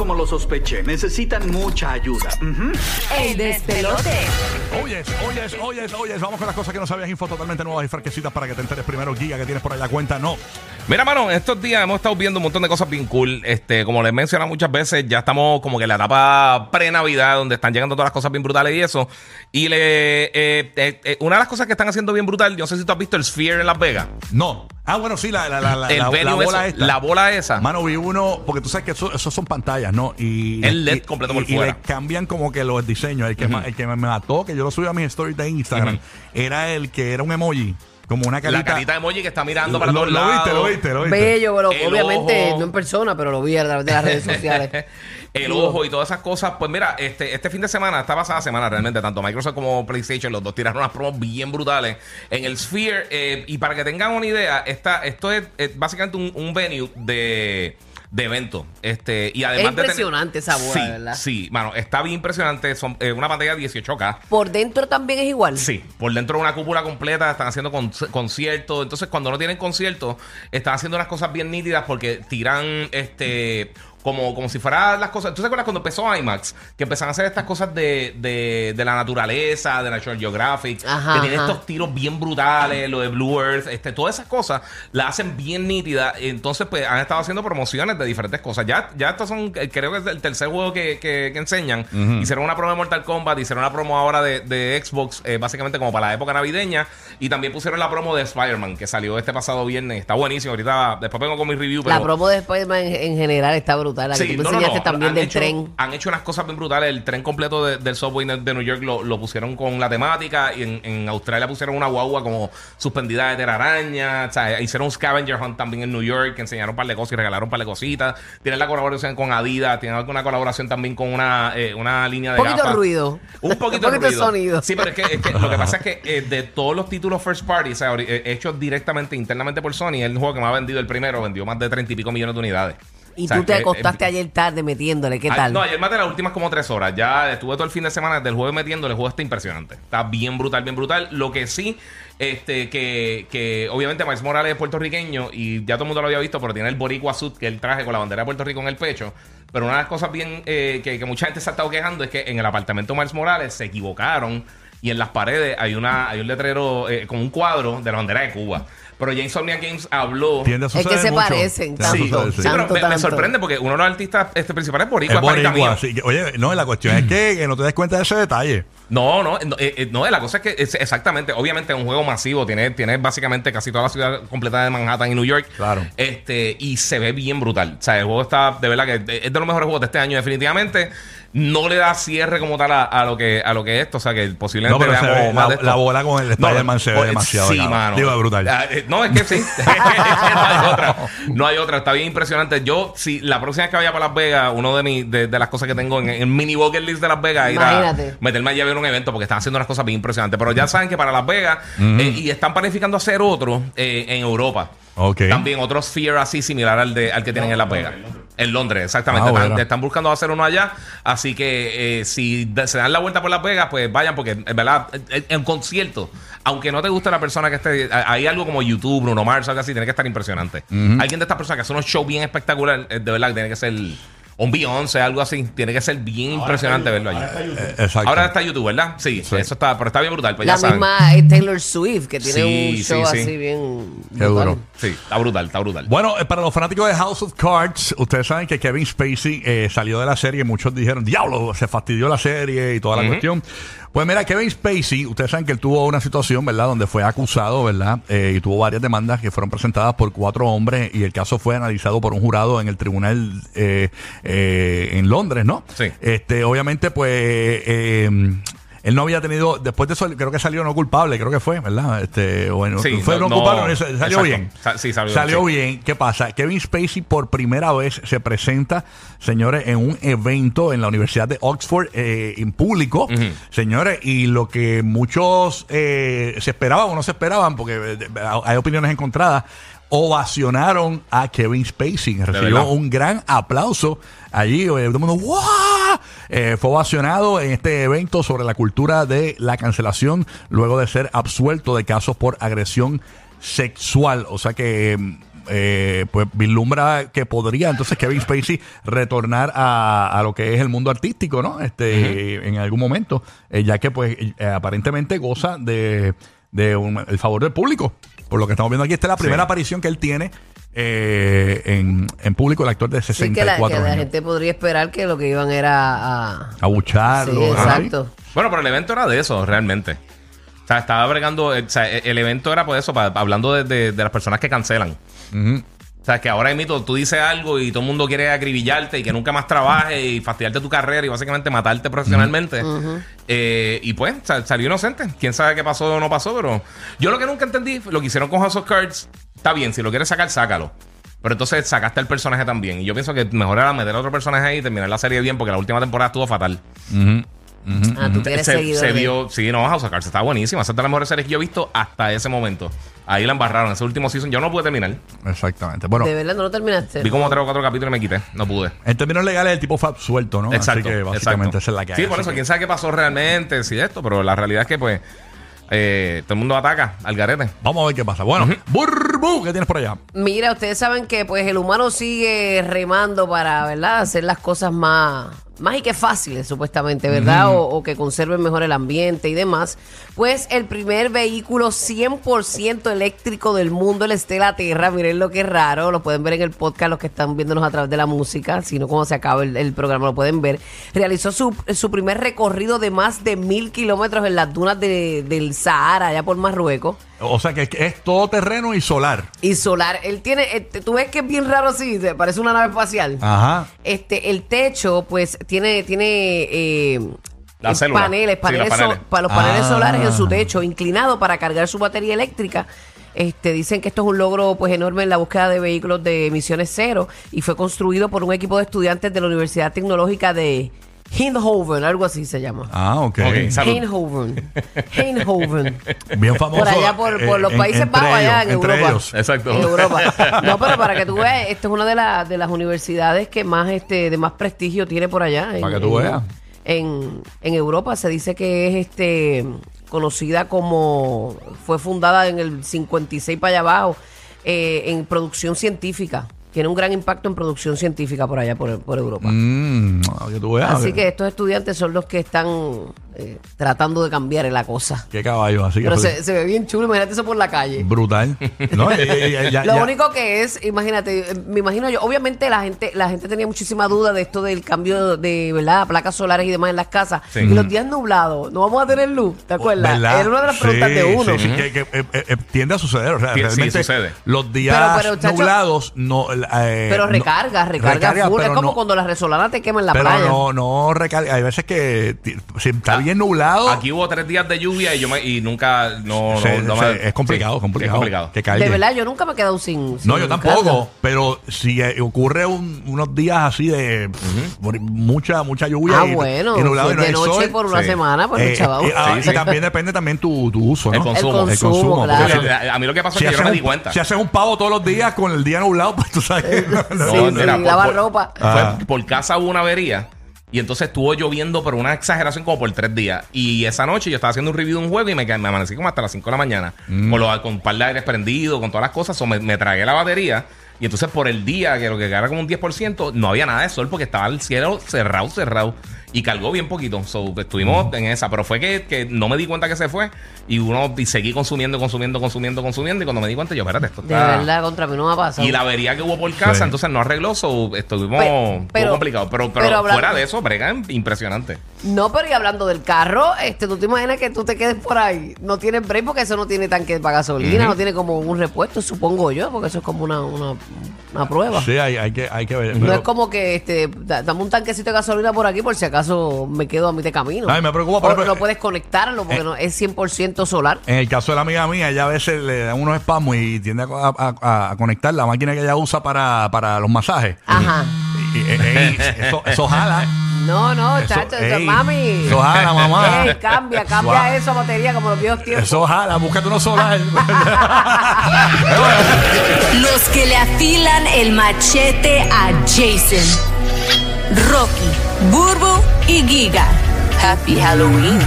como lo sospeché. Necesitan mucha ayuda. El despelote. Oyes, oyes, oyes, oyes. Vamos con las cosas que no sabías. Info totalmente nuevas y fresquecitas para que te enteres primero. Giga que tienes por allá cuenta, no. Mira, mano, estos días hemos estado viendo un montón de cosas bien cool. Este, como les mencionado muchas veces, ya estamos como que en la etapa pre-Navidad, donde están llegando todas las cosas bien brutales y eso. Y le, eh, eh, eh, una de las cosas que están haciendo bien brutal, yo no sé si tú has visto el Sphere en Las Vegas. No. Ah, bueno, sí, la, la, la, la, la- bola eso, esta. la bola esa. Mano, vi uno, porque tú sabes que eso, eso son pantallas, ¿no? Y, El LED y- completo por y, y fuera. le cambian como que los diseños. El que, ma- el que me mató, que yo lo subí a mis stories de Instagram, era el que era un emoji, como una carita. la carita de emoji que está mirando para lo, todos lo viste, lados. lo viste, lo viste. Bello, pero El obviamente ojo. no en persona, pero lo vi a través de las redes sociales. el ojo y todas esas cosas. Pues mira, este, este fin de semana, esta pasada semana realmente, tanto Microsoft como PlayStation, los dos tiraron unas promos bien brutales en el Sphere. eh, y para que tengan una idea, esta, esto es, es básicamente un, un venue de, de evento. Este, y además Es de tener- impresionante esa bola, sí, ¿verdad? Sí, mano, está bien impresionante. Son eh, una pantalla 18K. Por dentro también es igual. Sí, por dentro de una cúpula completa, están haciendo con- conciertos. Entonces, cuando no tienen conciertos, están haciendo unas cosas bien nítidas porque tiran este. Como, como si fueran las cosas. ¿Tú te acuerdas cuando empezó IMAX? Que empezaron a hacer estas cosas de, de, de la naturaleza, de National Geographic. Ajá, que tienen ajá. estos tiros bien brutales, lo de Blue Earth, este, todas esas cosas las hacen bien nítidas. Entonces, pues han estado haciendo promociones de diferentes cosas. Ya, ya estos son, eh, creo que es el tercer juego que, que- que enseñan. Hicieron una promo de Mortal Kombat, hicieron una promo ahora de, de Xbox, eh, básicamente como para la época navideña. Y también pusieron la promo de Spider-Man, que salió este pasado viernes. Está buenísimo. Ahorita, después vengo con mi review. Pero La promo de Spider-Man en, en general está brutal. La que Sí, tú me no, no, enseñaste no. también Han del hecho- tren. Han hecho unas cosas bien brutales. El tren completo de- del subway de, New York lo, lo pusieron con la temática. Y en, en Australia pusieron una guagua como suspendida de telaraña. O sea, hicieron un scavenger hunt también en New York. Que enseñaron un par de cosas y regalaron un par de cositas. Tienen la colaboración con Adidas. Tienen alguna colaboración también con una, eh, una línea de Un poquito gafas. ruido. Un poquito, Un poquito de ruido. sonido. Sí, pero es que, es que lo que pasa es que eh, de todos los títulos first party, o sea, ori- eh, hechos directamente internamente por Sony, el juego que más ha vendido el primero vendió más de 30 y pico millones de unidades. Y O sea, tú te que, eh, acostaste ayer tarde metiéndole. ¿Qué Ay, tal? No, ayer maté las últimas como tres horas. Ya estuve todo el fin de semana del juego metiendo. El juego está impresionante. Está bien brutal, bien brutal. Lo que sí, este, que, que obviamente Miles Morales es puertorriqueño y ya todo el mundo lo había visto, pero tiene el boricua suit que él traje con la bandera de Puerto Rico en el pecho. Pero una de las cosas bien eh, que, que mucha gente se ha estado quejando es que en el apartamento de Miles Morales se equivocaron y en las paredes hay una hay un letrero eh, con un cuadro de la bandera de Cuba. Pero James Omnia Games habló. Tiende a Es que se mucho. parecen tanto. sí. Pero Tanto, me, sorprende porque uno de los artistas este, principales es boricua, Es es panita boricua, mío. sí, que- Oye, no, la cuestión es que, que no te des cuenta de ese detalle. No, no, no, eh, eh, no, la cosa es que es exactamente, obviamente es un juego masivo, tiene, tiene básicamente casi toda la ciudad completa de Manhattan y New York. Claro. Este, y se ve bien brutal. O sea, el juego está, de verdad que es de los mejores juegos de este año, definitivamente. No le da cierre como tal a, a lo que a lo que es esto, o sea que No, posiblemente pero veamos ve, más la, de esto. la bola con el Spider-Man se ve pues, demasiado. Sí, mano. Digo, es brutal. Ah, eh, no, es que sí. No hay otra. No hay otra. Está bien impresionante. Yo, si la próxima vez que vaya para Las Vegas, uno de, mis de, de las cosas que tengo en el mini bucket list de Las Vegas ir a Imagínate. meterme allá a ver un evento porque están haciendo unas cosas bien impresionantes. Pero ya saben que para Las Vegas eh, y están planificando hacer otro eh, en Europa. También otro Sphere así similar al, de, al que tienen en Las Vegas. En Londres, exactamente. Ah, están, bueno. están buscando hacer uno allá. Así que eh, si de- se dan la vuelta por Las Vegas, pues vayan, porque en verdad, en, en concierto, aunque no te guste la persona que esté, a- hay algo como YouTube, Bruno Mars, algo así, tiene que estar impresionante. Alguien de estas personas que hace unos shows bien espectacular, eh, de verdad, tiene que ser un Beyoncé, algo así, tiene que ser bien impresionante verlo allí. Eh, Exacto. Ahora está YouTube, ¿verdad? Sí, eso está, pero está bien brutal. Pues la ya misma es Taylor Swift, que tiene Sí, un show sí. así bien. Qué brutal. duro. Sí, está brutal, está brutal. Bueno, eh, para los fanáticos de House of Cards, ustedes saben que Kevin Spacey eh, salió de la serie. Muchos dijeron, diablo, se fastidió la serie y toda la cuestión. Pues mira, Kevin Spacey, ustedes saben que él tuvo una situación, ¿verdad? Donde fue acusado, ¿verdad? Eh, y tuvo varias demandas que fueron presentadas por cuatro hombres y el caso fue analizado por un jurado en el tribunal eh, eh, en Londres, ¿no? Sí. Este, obviamente, pues... eh, él no había tenido, después de eso, creo que salió no culpable, creo que fue, ¿verdad? Este, bueno, Sí, fue no, no- culpable, no, salió exacto. bien. Sa- sí, salió bien, Salió sí. bien. ¿Qué pasa? Kevin Spacey por primera vez se presenta, señores, en un evento en la Universidad de Oxford eh, en público, señores, y lo que muchos eh, se esperaban o no se esperaban, porque eh, hay opiniones encontradas, ovacionaron a Kevin Spacey. Recibió un gran aplauso allí. eh, Todo el mundo, Eh, fue ovacionado en este evento sobre la cultura de la cancelación luego de ser absuelto de casos por agresión sexual. O sea que eh, pues vislumbra que podría entonces Kevin Spacey retornar a, a lo que es el mundo artístico, ¿no? Este, en algún momento, eh, ya que pues eh, aparentemente goza de, de un- el favor del público. Por lo que estamos viendo aquí, esta es la primera Sí. aparición que él tiene eh, en, en público, el actor de Sí, que 64 la, que la años. gente podría esperar que lo que iban era a... Abucharlo. Sí, ajá. exacto. Bueno, pero el evento era de eso, realmente. O sea, estaba bregando. eh, O sea, el evento era por eso, pa- hablando de, de- de las personas que cancelan. Ujú. O sea, que ahora mito tú dices algo y todo el mundo quiere acribillarte y que nunca más trabajes y fastidiarte tu carrera y básicamente matarte profesionalmente. Eh, y pues sa- salió inocente. Quién sabe qué pasó o no pasó, pero yo lo que nunca entendí, lo que hicieron con House of Cards, está bien, si lo quieres sacar, sácalo. Pero entonces sacaste el personaje también. Y yo pienso que mejor era meter a otro personaje ahí y terminar la serie bien porque la última temporada estuvo fatal. Ujú. Ujú. Ah, tú quieres se, se vio, sí, no, House of Cards está buenísima. Esa es de las mejores series que yo he visto hasta ese momento. Ahí la embarraron. Ese último season yo no pude terminar. Exactamente. Bueno, De verdad, no lo terminaste. Vi como tres o cuatro capítulos y me quité. No pude. en términos legales, el tipo fue absuelto, ¿no? Exacto. Así que básicamente exacto. esa es la que hay. Sí, por eso, que- quién sabe qué pasó realmente, si esto, pero la realidad es que, pues, eh, todo el mundo ataca al garete. Vamos a ver qué pasa. Bueno, Burbu, ¿qué tienes por allá? Mira, ustedes saben que pues el humano sigue remando para, ¿verdad? Hacer las cosas más, más y que fáciles, supuestamente, ¿verdad? O, o que conserven mejor el ambiente y demás. Pues el primer vehículo 100% eléctrico del mundo, el Estela Terra, miren lo que es raro, lo pueden ver en el podcast los que están viéndonos a través de la música, si no cuando se acaba el, el programa lo pueden ver. Realizó su, su primer recorrido de más de mil kilómetros en las dunas de- del Sahara, allá por Marruecos. O sea que es todo terreno y solar. Y solar, él tiene, eh, tú ves que es bien raro así, te parece una nave espacial. Ajá. Este, el techo, pues, tiene, tiene eh, Las células. paneles, Sí, paneles, so- paneles. para los paneles Ah. solares en su techo, inclinado para cargar su batería eléctrica. Este, dicen que esto es un logro pues enorme en la búsqueda de vehículos de emisiones cero y fue construido por un equipo de estudiantes de la Universidad Tecnológica de Eindhoven, algo así se llama. Ah, ok. Ok, salud. Eindhoven. Eindhoven. Bien famoso. Por allá, por, por eh, los en- Países Bajos, allá en ellos, entre Europa. ellos. Exacto. En Europa. No, pero para que tú veas, esto es una de, las de las universidades que más este de más prestigio tiene por allá. en- Para que tú veas. En, en Europa se dice que es este conocida como fue fundada en el 56 para allá abajo eh, en producción científica. Tiene un gran impacto en producción científica por allá, por, por Europa. Mm, para que tú veas. Así que estos estudiantes son los que están eh, tratando de cambiar la cosa. Qué caballo, así que Pero fue se, se ve bien chulo, imagínate eso por la calle. brutal. No, ya- ya- ya- ya- Lo ya- único que es, imagínate, eh, me imagino yo, obviamente la gente, la gente tenía muchísima duda de esto del cambio de, ¿verdad? Placas solares y demás en las casas. Sí. Y los días nublados, no vamos a tener luz, ¿te acuerdas? ¿Verdad? Era una de las Sí, preguntas de uno. sí, sí, que, que, eh, eh, tiende a suceder. O sea, Sí, sí, realmente sucede. los días Pero, pero, chacho, nublados no. eh, Pero no- recarga, recarga, full. Es como no- cuando las resolanas te queman la pero playa. no, no recarga. Hay veces que si está bien nublado. Aquí hubo tres días de lluvia y yo me, y nunca no, no- se- no se- me- es complicado, sí, complicado. Es complicado. Que caiga. de verdad, yo nunca me he quedado sin. No, sin yo tampoco, pero si eh, ocurre un- unos días así de pff, mucha mucha lluvia Ah, y, bueno. y nublado si y no es hay de noche sol, por una sí. semana, pues eh, chaval. eh, ah, Sí, y sí. también depende también tu, tu uso, ¿no? El consumo. El consumo, claro. porque Porque a, mí lo que pasó si es que yo no me haces di un- cuenta. Si haces un pavo todos los días con el día nublado, pues tú sabes. no, no. Sí, sí, mira, por- lavar por- ropa. Fue- Ah. por casa hubo una avería. Y entonces estuvo lloviendo, pero una exageración como por tres días. Y esa noche yo estaba haciendo un review de un juego y me, me amanecí como hasta las 5 de la mañana. Mm. Con, lo- con un par de aires prendidos, con todas las cosas. So, me, me tragué la batería. Y entonces por el día, que lo que era como un 10%, no había nada de sol porque estaba el cielo cerrado, cerrado. Y cargó bien poquito. So, estuvimos en esa. Pero fue que, que no me di cuenta que se fue. Y uno y seguí consumiendo, consumiendo, consumiendo, consumiendo. Y cuando me di cuenta, yo, espérate, esto De está... verdad, contra mí no me ha pasado. Y la avería que hubo por casa, Sí. entonces no arregló, so, estuvimos Pe- estuvo pero- complicado. Pero, pero, pero hablando- fuera de eso, brega impresionante. No, pero y hablando del carro, este, tú te imaginas que tú te quedes por ahí. No tiene break porque eso no tiene tanque para gasolina, no tiene como un repuesto, supongo yo, porque eso es como una, una, una prueba. Sí, hay, hay que, hay que ver. No pero- es como que este, da- dame un tanquecito de gasolina por aquí por si acaso me quedo a mitad de camino. Ay, me preocupa, O por ejemplo, no puedes conectarlo porque eh, no, es 100% solar. En el caso de la amiga mía, ella a veces le dan unos espasmos y tiende a, a- a conectar la máquina que ella usa para, para los masajes. Ajá. Y, y- eso, eso jala. No, no, Eso- chacho, eso- ey, mami. Eso jala, mamá. Ey, cambia, cambia Suave. eso, batería, como los viejos tiempos. Eso jala, búscate uno solar. Los que le afilan el machete a Jason. Rocky, Burbu y Giga. Happy Halloween.